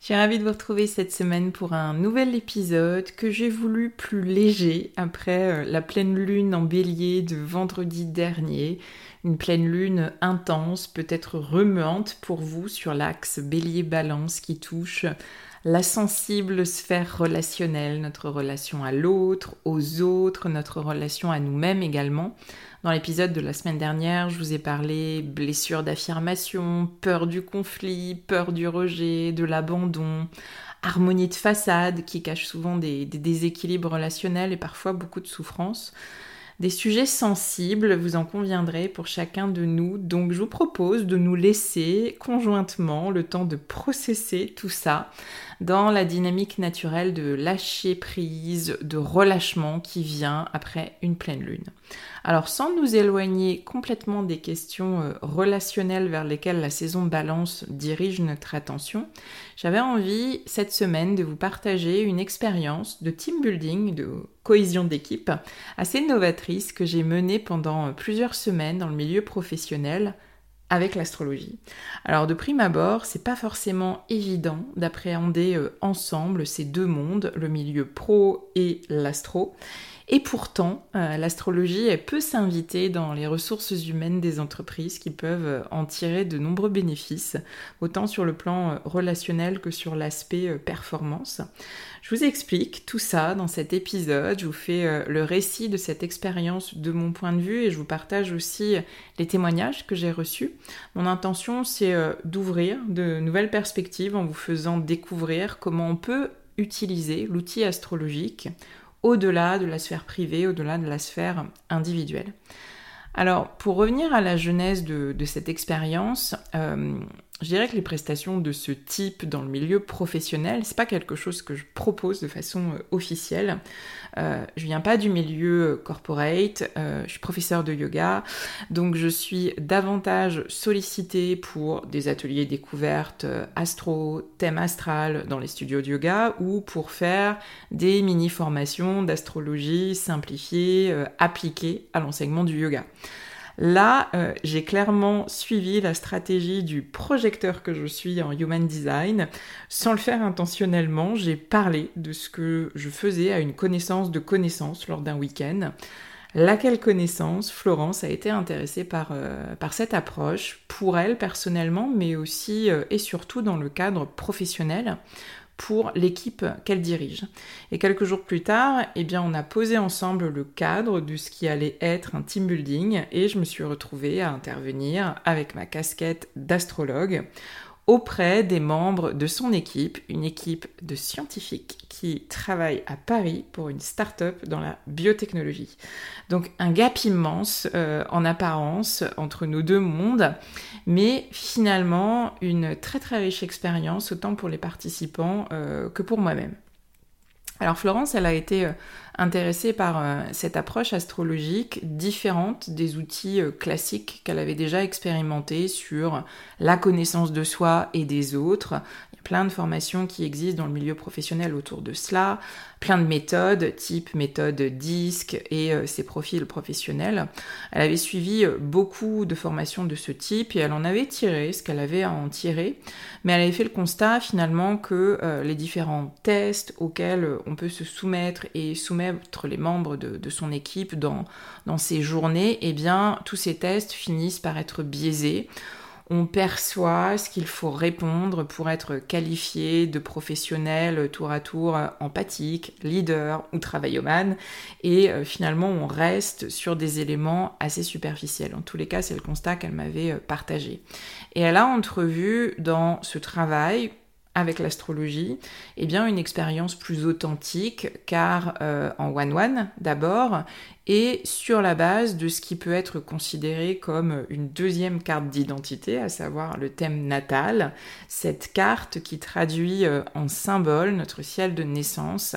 Je suis ravie de vous retrouver cette semaine pour un nouvel épisode que j'ai voulu plus léger après euh, la pleine lune en bélier de vendredi dernier. Une pleine lune intense, peut-être remuante pour vous sur l'axe bélier-balance qui touche la sensible sphère relationnelle, notre relation à l'autre, aux autres, notre relation à nous-mêmes également. Dans l'épisode de la semaine dernière, je vous ai parlé blessure d'affirmation, peur du conflit, peur du rejet, de l'abandon, harmonie de façade qui cache souvent des, déséquilibres relationnels et parfois beaucoup de souffrance. Des sujets sensibles, vous en conviendrez, pour chacun de nous. Donc je vous propose de nous laisser conjointement le temps de processer tout ça dans la dynamique naturelle de lâcher prise, de relâchement qui vient après une pleine lune. Alors sans nous éloigner complètement des questions euh, relationnelles vers lesquelles la saison balance dirige notre attention, j'avais envie cette semaine de vous partager une expérience de team building, de cohésion d'équipe assez novatrice que j'ai menée pendant plusieurs semaines dans le milieu professionnel avec l'astrologie. Alors de prime abord, c'est pas forcément évident d'appréhender euh, ensemble ces deux mondes, le milieu pro et l'astro. Et pourtant, euh, l'astrologie, peut s'inviter dans les ressources humaines des entreprises qui peuvent euh, en tirer de nombreux bénéfices, autant sur le plan relationnel que sur l'aspect performance. Je vous explique tout ça dans cet épisode, je vous fais le récit de cette expérience de mon point de vue et je vous partage aussi les témoignages que j'ai reçus. Mon intention, c'est d'ouvrir de nouvelles perspectives en vous faisant découvrir comment on peut utiliser l'outil astrologique au-delà de la sphère privée, au-delà de la sphère individuelle. Alors, pour revenir à la genèse de, cette expérience, euh, je dirais que les prestations de ce type dans le milieu professionnel, c'est pas quelque chose que je propose de façon euh, officielle. Euh, je viens pas du milieu corporate, euh, je suis professeur de yoga, donc je suis davantage sollicitée pour des ateliers découvertes astro, thème astral dans les studios de yoga ou pour faire des mini-formations d'astrologie simplifiées, appliquées à l'enseignement du yoga. Là, euh, j'ai clairement suivi la stratégie du projecteur que je suis en Human Design. Sans le faire intentionnellement, j'ai parlé de ce que je faisais à une connaissance de connaissance lors d'un week-end. Laquelle connaissance, Florence a été intéressée par, euh, cette approche, pour elle personnellement, mais aussi euh, et surtout dans le cadre professionnel, pour l'équipe qu'elle dirige. Et quelques jours plus tard, eh bien, on a posé ensemble le cadre de ce qui allait être un team building et je me suis retrouvée à intervenir avec ma casquette d'astrologue auprès des membres de son équipe, une équipe de scientifiques qui travaillent à Paris pour une start-up dans la biotechnologie. Donc un gap immense euh, en apparence entre nos deux mondes, mais finalement une très très riche expérience autant pour les participants euh, que pour moi-même. Alors Florence, elle a été euh, intéressée par cette approche astrologique différente des outils classiques qu'elle avait déjà expérimentés sur la connaissance de soi et des autres, plein de formations qui existent dans le milieu professionnel autour de cela, plein de méthodes, type méthode DISC et euh, ses profils professionnels. Elle avait suivi euh, beaucoup de formations de ce type et elle en avait tiré ce qu'elle avait à en tirer, mais elle avait fait le constat finalement que euh, les différents tests auxquels on peut se soumettre et soumettre les membres de, de son équipe dans, dans ces journées, eh bien tous ces tests finissent par être biaisés on perçoit ce qu'il faut répondre pour être qualifié de professionnel tour à tour empathique, leader ou travaillomane, et euh, finalement on reste sur des éléments assez superficiels. En tous les cas, c'est le constat qu'elle m'avait euh, partagé. Et elle a entrevu dans ce travail avec l'astrologie, eh bien une expérience plus authentique, car euh, en one-one d'abord, et sur la base de ce qui peut être considéré comme une deuxième carte d'identité, à savoir le thème natal, cette carte qui traduit euh, en symbole notre ciel de naissance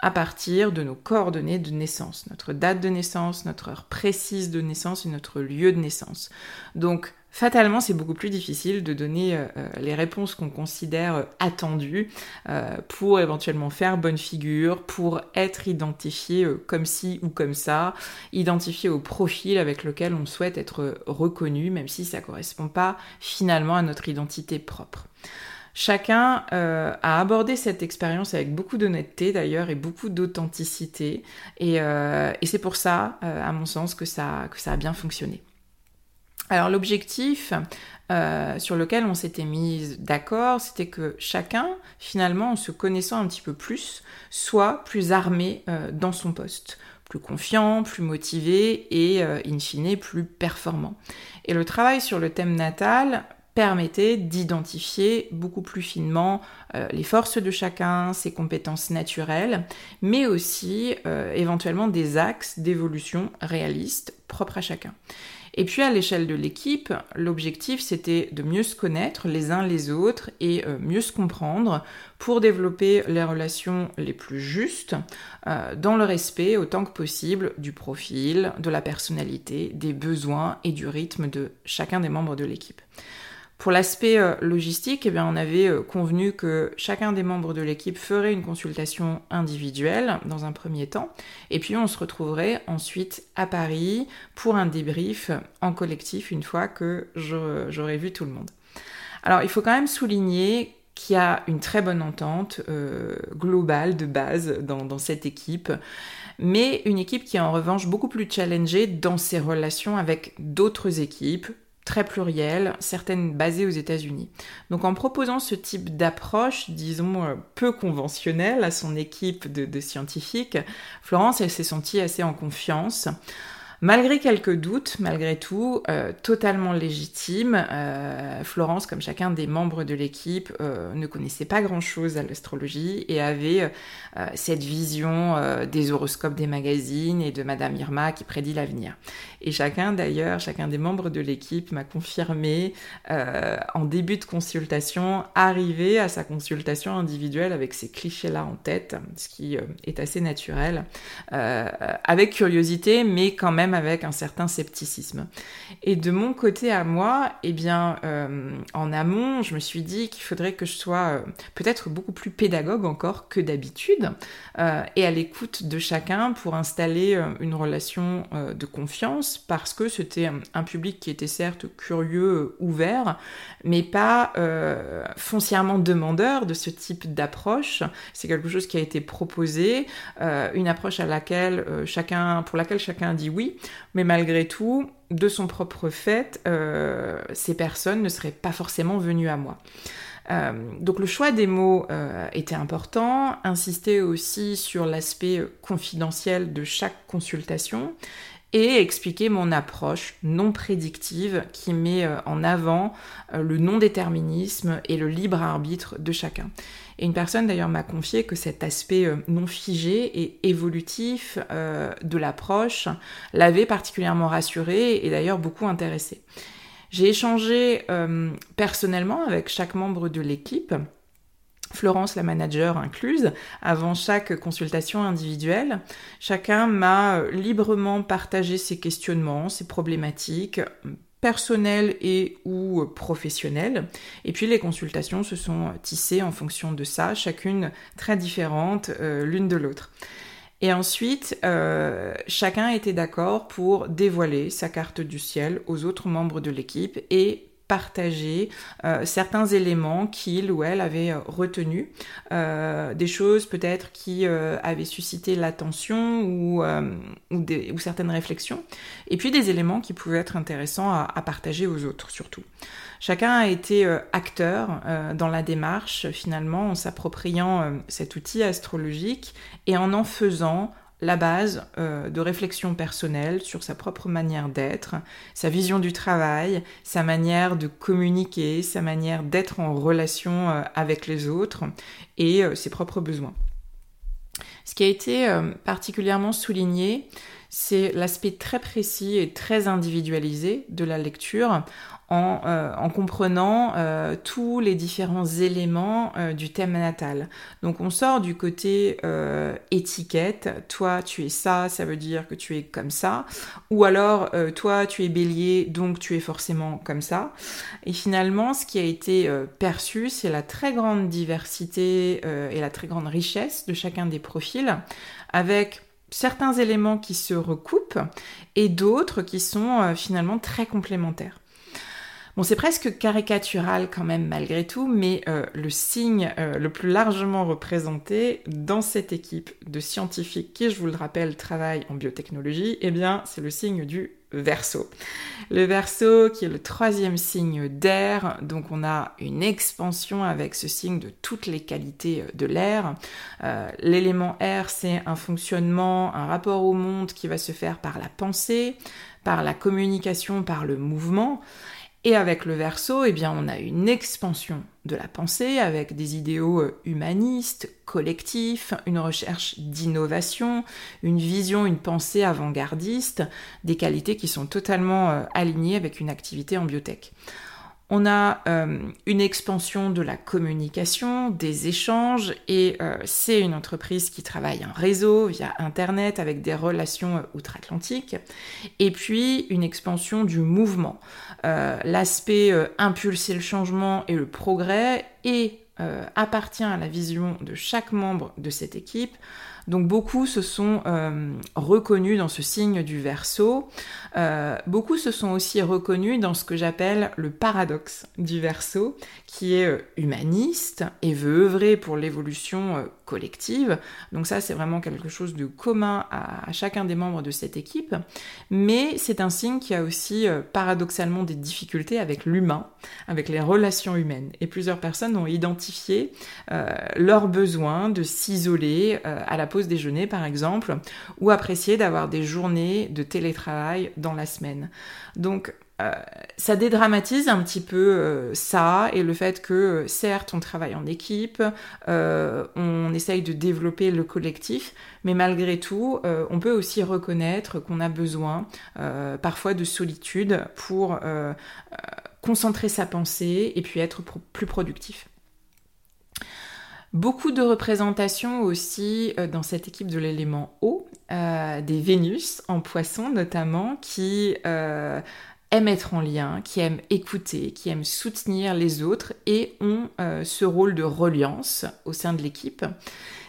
à partir de nos coordonnées de naissance, notre date de naissance, notre heure précise de naissance et notre lieu de naissance. Donc Fatalement, c'est beaucoup plus difficile de donner euh, euh, les réponses qu'on considère euh, attendues pour éventuellement faire bonne figure, pour être identifié comme ci ou comme ça, identifié au profil avec lequel on souhaite être reconnu, même si ça ne correspond pas finalement à notre identité propre. Chacun a abordé cette expérience avec beaucoup d'honnêteté d'ailleurs et beaucoup d'authenticité et, c'est pour ça, à mon sens, que ça, que ça a bien fonctionné. Alors l'objectif euh, sur lequel on s'était mis d'accord, c'était que chacun, finalement, en se connaissant un petit peu plus, soit plus armé euh, dans son poste, plus confiant, plus motivé et, euh, in fine, plus performant. Et le travail sur le thème natal permettait d'identifier beaucoup plus finement les forces de chacun, ses compétences naturelles, mais aussi éventuellement des axes d'évolution réalistes propres à chacun. Et puis à l'échelle de l'équipe, l'objectif c'était de mieux se connaître les uns les autres et euh, mieux se comprendre pour développer les relations les plus justes euh, dans le respect autant que possible du profil, de la personnalité, des besoins et du rythme de chacun des membres de l'équipe. Pour l'aspect euh, logistique, eh bien, on avait euh, convenu que chacun des membres de l'équipe ferait une consultation individuelle dans un premier temps, et puis on se retrouverait ensuite à Paris pour un débrief en collectif une fois que j'aurais vu tout le monde. Alors il faut quand même souligner qu'il y a une très bonne entente euh, globale de base dans, dans cette équipe mais une équipe qui est en revanche beaucoup plus challengée dans ses relations avec d'autres équipes, très plurielles, certaines basées aux États-Unis. Donc en proposant ce type d'approche, disons, euh, peu conventionnelle à son équipe de, de scientifiques, Florence, elle s'est sentie assez en confiance. Malgré quelques doutes, malgré tout, euh, totalement légitime, euh, Florence, comme chacun des membres de l'équipe, euh, ne connaissait pas grand-chose à l'astrologie et avait cette vision des horoscopes des magazines et de Madame Irma qui prédit l'avenir. Et chacun d'ailleurs, chacun des membres de l'équipe m'a confirmé en début de consultation, arrivé à sa consultation individuelle avec ces clichés-là en tête, ce qui est assez naturel, avec curiosité, mais quand même avec un certain scepticisme. Et de mon côté à moi, eh bien, euh, en amont, je me suis dit qu'il faudrait que je sois euh, peut-être beaucoup plus pédagogue encore que d'habitude euh, et à l'écoute de chacun pour installer une relation de confiance parce que c'était un public qui était certes curieux, ouvert, mais pas foncièrement demandeur de ce type d'approche. C'est quelque chose qui a été proposé, une approche à laquelle chacun, pour laquelle chacun dit oui, mais malgré tout, de son propre fait, euh, ces personnes ne seraient pas forcément venues à moi. Euh, donc le choix des mots euh, était important, insister aussi sur l'aspect confidentiel de chaque consultation et expliquer mon approche non prédictive qui met en avant le non-déterminisme et le libre arbitre de chacun. Et une personne d'ailleurs m'a confié que cet aspect euh, non figé et évolutif euh, de l'approche l'avait particulièrement rassuré et d'ailleurs beaucoup intéressé. J'ai échangé euh, personnellement avec chaque membre de l'équipe Florence, la manager incluse, avant chaque consultation individuelle. Chacun m'a librement partagé ses questionnements, ses problématiques personnelles et ou professionnelles. Et puis les consultations se sont tissées en fonction de ça, chacune très différente euh, l'une de l'autre. Et ensuite, euh, chacun était d'accord pour dévoiler sa carte du ciel aux autres membres de l'équipe et partager euh, certains éléments qu'il ou elle avait euh, retenus, euh, des choses peut-être qui avaient suscité l'attention ou, ou, certaines réflexions, et puis des éléments qui pouvaient être intéressants à, partager aux autres surtout. Chacun a été acteur dans la démarche finalement en s'appropriant cet outil astrologique et en en faisant la base euh, de réflexion personnelle sur sa propre manière d'être, sa vision du travail, sa manière de communiquer, sa manière d'être en relation euh, avec les autres et euh, ses propres besoins. Ce qui a été particulièrement souligné, c'est l'aspect très précis et très individualisé de la lecture euh, en, comprenant euh, tous les différents éléments euh, du thème natal. Donc on sort du côté étiquette, toi tu es ça, ça veut dire que tu es comme ça, ou alors toi tu es bélier, donc tu es forcément comme ça. Et finalement, ce qui a été perçu, c'est la très grande diversité et la très grande richesse de chacun des profils, avec certains éléments qui se recoupent et d'autres qui sont finalement très complémentaires. Bon, c'est presque caricatural quand même malgré tout, mais euh, le signe euh, le plus largement représenté dans cette équipe de scientifiques qui, je vous le rappelle, travaillent en biotechnologie, eh bien, c'est le signe du Le Verseau qui est le troisième signe d'air, donc on a une expansion avec ce signe de toutes les qualités euh, de l'air. L'élément air, c'est un fonctionnement, un rapport au monde qui va se faire par la pensée, par la communication, par le mouvement. Et avec le verso, eh bien, on a une expansion de la pensée avec des idéaux euh, humanistes, collectifs, une recherche d'innovation, une vision, une pensée avant-gardiste, des qualités qui sont totalement euh, alignées avec une activité en biotech. On a euh, une expansion de la communication, des échanges, et euh, c'est une entreprise qui travaille en réseau via Internet avec des relations euh, outre-Atlantique. Et puis une expansion du mouvement. L'aspect impulser le changement et le progrès et appartient à la vision de chaque membre de cette équipe. Donc beaucoup se sont euh, reconnus dans ce signe du verso. Euh, beaucoup se sont aussi reconnus dans ce que j'appelle le paradoxe du verso, qui est euh, humaniste et veut œuvrer pour l'évolution collective. Donc ça, c'est vraiment quelque chose de commun à, chacun des membres de cette équipe. Mais c'est un signe qui a aussi paradoxalement des difficultés avec l'humain, avec les relations humaines. Et plusieurs personnes ont identifié leur besoin de s'isoler à la déjeuner par exemple, ou apprécier d'avoir des journées de télétravail dans la semaine. Donc euh, ça dédramatise un petit peu euh, ça et le fait que euh, certes on travaille en équipe, on essaye de développer le collectif, mais malgré tout on peut aussi reconnaître qu'on a besoin parfois de solitude pour concentrer sa pensée et puis être plus productif. Beaucoup de représentations aussi euh, dans cette équipe de l'élément eau, euh, des Vénus en poisson notamment, qui euh, aiment être en lien, qui aiment écouter, qui aiment soutenir les autres et ont ce rôle de reliance au sein de l'équipe.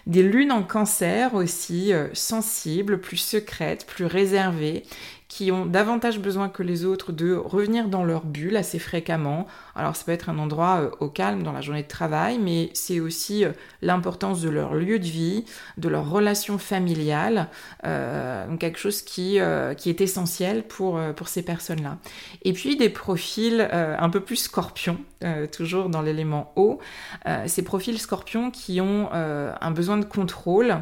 Des lunes en cancer aussi, sensibles, plus secrètes, plus réservées, qui ont davantage besoin que les autres de revenir dans leur bulle assez fréquemment. Alors ça peut être un endroit euh, au calme dans la journée de travail, mais c'est aussi euh, l'importance de leur lieu de vie, de leur relation familiale, euh, quelque chose qui, qui est essentiel pour, pour ces personnes-là. Et puis des profils un peu plus scorpions, toujours dans l'élément eau, ces profils scorpions qui ont un besoin de contrôle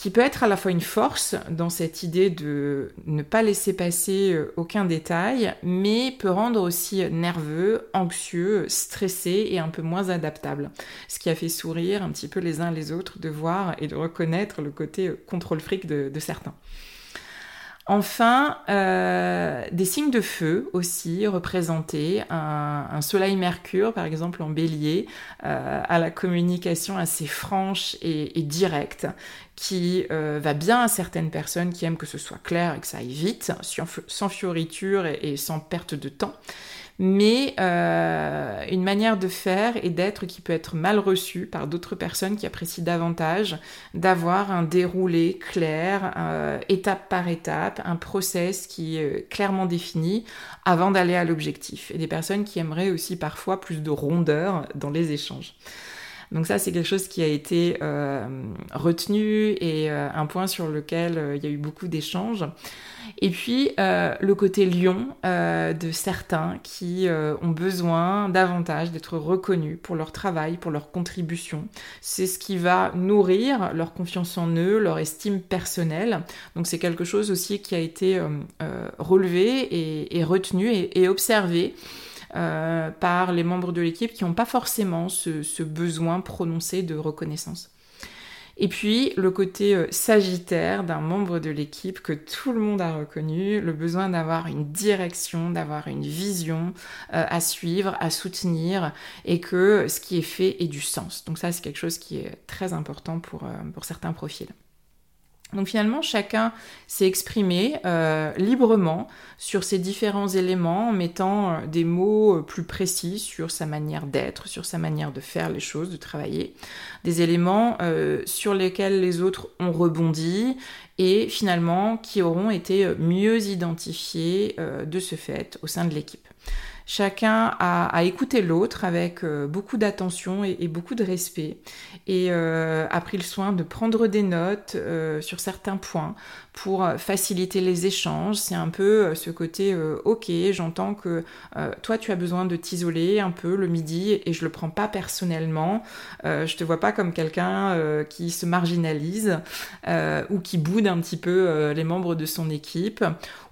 qui peut être à la fois une force dans cette idée de ne pas laisser passer euh, aucun détail, mais peut rendre aussi nerveux, anxieux, stressé et un peu moins adaptable. Ce qui a fait sourire un petit peu les uns les autres de voir et de reconnaître le côté euh, contrôle fric de, certains. Enfin, euh, des signes de feu aussi représentés, un, soleil-mercure par exemple en bélier, euh, à la communication assez franche et, directe, qui euh, va bien à certaines personnes qui aiment que ce soit clair et que ça aille vite, sans, fioriture et sans perte de temps mais euh, une manière de faire et d'être qui peut être mal reçue par d'autres personnes qui apprécient davantage d'avoir un déroulé clair, euh, étape par étape, un process qui est clairement défini avant d'aller à l'objectif. Et des personnes qui aimeraient aussi parfois plus de rondeur dans les échanges. Donc ça, c'est quelque chose qui a été euh, retenu et un point sur lequel il y a eu beaucoup d'échanges. Et puis euh, le côté lion euh, de certains qui euh, ont besoin davantage d'être reconnus pour leur travail, pour leur contribution. C'est ce qui va nourrir leur confiance en eux, leur estime personnelle. Donc c'est quelque chose aussi qui a été relevé et, retenu et, observé. Par les membres de l'équipe qui n'ont pas forcément ce besoin prononcé de reconnaissance. Et puis le côté euh, sagittaire d'un membre de l'équipe que tout le monde a reconnu, le besoin d'avoir une direction, d'avoir une vision euh, à suivre, à soutenir, et que ce qui est fait ait du sens. Donc ça c'est quelque chose qui est très important pour, euh, pour certains profils. Donc finalement, chacun s'est exprimé euh, librement sur ces différents éléments en mettant euh, des mots euh, plus précis sur sa manière d'être, sur sa manière de faire les choses, de travailler, des éléments sur lesquels les autres ont rebondi et finalement qui auront été mieux identifiés de ce fait au sein de l'équipe. Chacun a, écouté l'autre avec euh, beaucoup d'attention et, beaucoup de respect. Et euh, a pris le soin de prendre des notes euh, sur certains points pour faciliter les échanges. C'est un peu ce côté ok, j'entends que toi tu as besoin de t'isoler un peu le midi et je le prends pas personnellement. je te vois pas comme quelqu'un qui se marginalise ou qui boude un petit peu les membres de son équipe.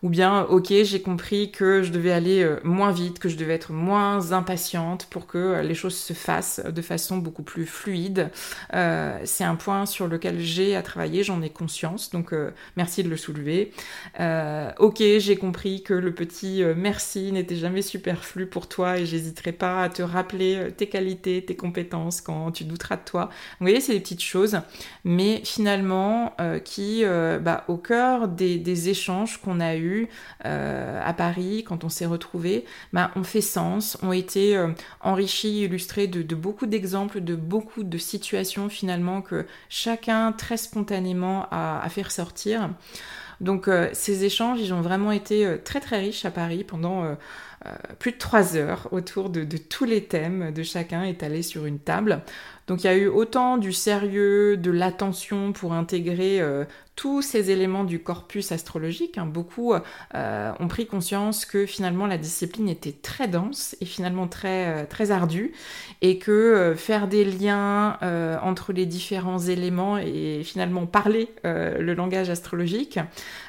Ou bien ok, j'ai compris que je devais aller moins vite, que je devais être moins impatiente pour que les choses se fassent de façon beaucoup plus fluide. Euh, c'est un point sur lequel j'ai à travailler, j'en ai conscience, donc euh, merci de le soulever. Euh, ok, j'ai compris que le petit merci n'était jamais superflu pour toi et j'hésiterai pas à te rappeler tes qualités, tes compétences quand tu douteras de toi. Vous voyez, c'est des petites choses, mais finalement qui, bah, au cœur des, échanges qu'on a eus à Paris quand on s'est retrouvés, bah, ont fait sens, ont été euh, enrichis, illustrés de, beaucoup d'exemples, de beaucoup de situations finalement que chacun très spontanément a, fait ressortir. Donc euh, ces échanges, ils ont vraiment été euh, très très riches à Paris pendant plus de trois heures autour de, tous les thèmes de chacun étalés sur une table. Donc il y a eu autant du sérieux, de l'attention pour intégrer tous ces éléments du corpus astrologique. Hein, beaucoup euh, ont pris conscience que finalement la discipline était très dense et finalement très, euh, très ardue et que euh, faire des liens entre les différents éléments et finalement parler le langage astrologique,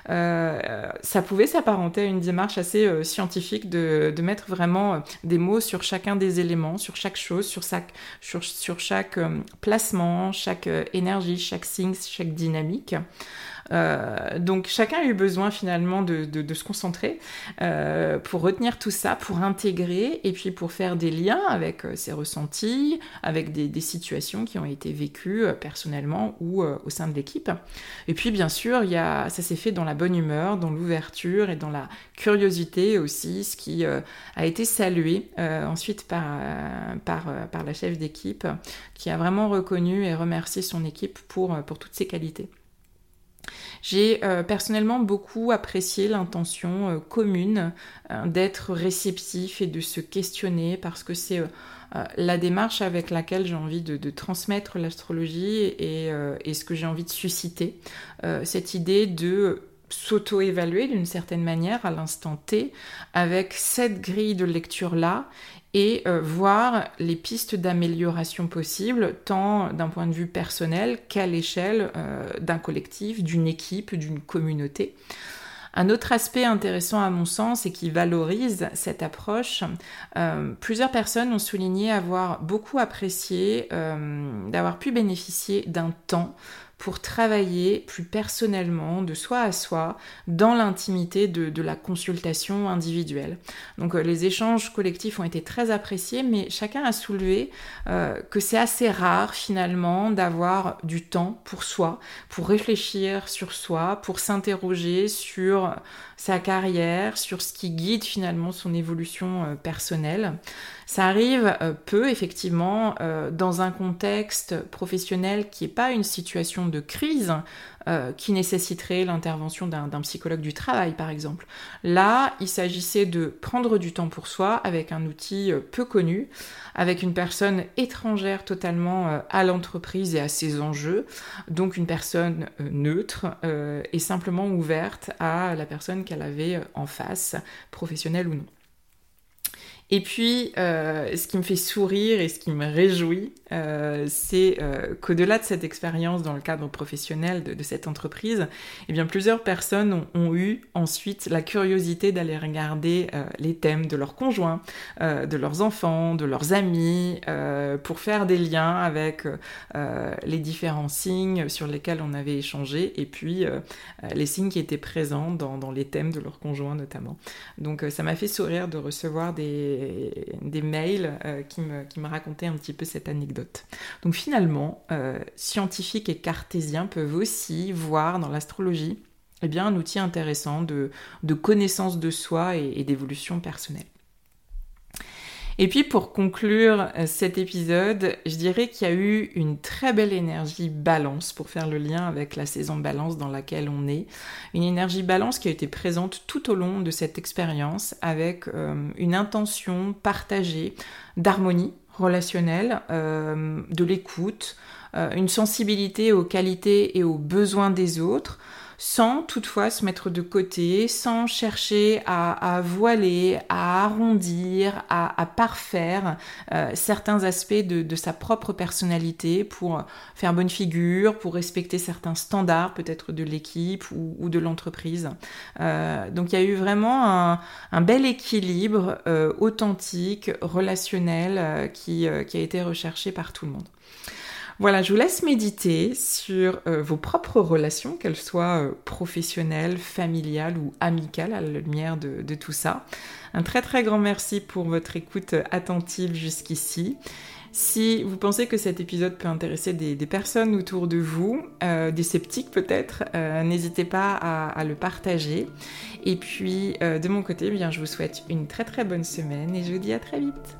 ça pouvait s'apparenter à une démarche assez scientifique de, mettre vraiment des mots sur chacun des éléments, sur chaque chose, sur, sur, sur chaque placement, chaque énergie, chaque signe, chaque dynamique. Euh, donc chacun a eu besoin finalement de, se concentrer euh, pour retenir tout ça, pour intégrer et puis pour faire des liens avec euh, ses ressentis, avec des, situations qui ont été vécues personnellement ou au sein de l'équipe. Et puis bien sûr, y a, ça s'est fait dans la bonne humeur, dans l'ouverture et dans la curiosité aussi, ce qui a été salué ensuite par, par, par la chef d'équipe qui a vraiment reconnu et remercié son équipe pour, pour toutes ses qualités. J'ai euh, personnellement beaucoup apprécié l'intention euh, commune euh, d'être réceptif et de se questionner parce que c'est la démarche avec laquelle j'ai envie de, transmettre l'astrologie et, ce que j'ai envie de susciter. cette idée de s'auto-évaluer d'une certaine manière à l'instant T avec cette grille de lecture-là et euh, voir les pistes d'amélioration possibles, tant d'un point de vue personnel qu'à l'échelle euh, d'un collectif, d'une équipe, d'une communauté. Un autre aspect intéressant à mon sens et qui valorise cette approche, euh, plusieurs personnes ont souligné avoir beaucoup apprécié d'avoir pu bénéficier d'un temps pour travailler plus personnellement, de soi à soi, dans l'intimité de, la consultation individuelle. Donc euh, les échanges collectifs ont été très appréciés, mais chacun a soulevé euh, que c'est assez rare finalement d'avoir du temps pour soi, pour réfléchir sur soi, pour s'interroger sur sa carrière, sur ce qui guide finalement son évolution euh, personnelle. Ça arrive euh, peu, effectivement, euh, dans un contexte professionnel qui n'est pas une situation de crise, euh, qui nécessiterait l'intervention d'un psychologue du travail, par exemple. Là, il s'agissait de prendre du temps pour soi avec un outil peu connu, avec une personne étrangère totalement à l'entreprise et à ses enjeux, donc une personne neutre et simplement ouverte à la personne qu'elle avait en face, professionnelle ou non. Et puis, euh, ce qui me fait sourire et ce qui me réjouit, euh, c'est euh, qu'au-delà de cette expérience dans le cadre professionnel de, cette entreprise, eh bien, plusieurs personnes ont, eu ensuite la curiosité d'aller regarder les thèmes de leurs conjoints, de leurs enfants, de leurs amis, pour faire des liens avec les différents signes sur lesquels on avait échangé, et puis les signes qui étaient présents dans, dans, les thèmes de leurs conjoints notamment. Donc, ça m'a fait sourire de recevoir des des, mails euh, qui, me, racontaient un petit peu cette anecdote. Donc finalement, euh, scientifiques et cartésiens peuvent aussi voir dans l'astrologie eh bien, un outil intéressant de, de connaissance de soi et d'évolution personnelle. Et puis pour conclure euh, cet épisode, je dirais qu'il y a eu une très belle énergie balance pour faire le lien avec la saison balance dans laquelle on est. Une énergie balance qui a été présente tout au long de cette expérience avec euh, une intention partagée d'harmonie relationnelle, euh, de l'écoute, une sensibilité aux qualités et aux besoins des autres sans toutefois se mettre de côté, sans chercher à, voiler, à arrondir, à, parfaire euh, certains aspects de, sa propre personnalité pour faire bonne figure, pour respecter certains standards peut-être de l'équipe ou, de l'entreprise. Euh, donc il y a eu vraiment un, bel équilibre euh, authentique, relationnel qui a été recherché par tout le monde. Voilà, je vous laisse méditer sur euh, vos propres relations, qu'elles soient euh, professionnelles, familiales ou amicales, à la lumière de, tout ça. Un très très grand merci pour votre écoute attentive jusqu'ici. Si vous pensez que cet épisode peut intéresser des, personnes autour de vous, euh, des sceptiques peut-être, n'hésitez pas à, le partager. Et puis de mon côté, eh bien, je vous souhaite une très très bonne semaine et je vous dis à très vite.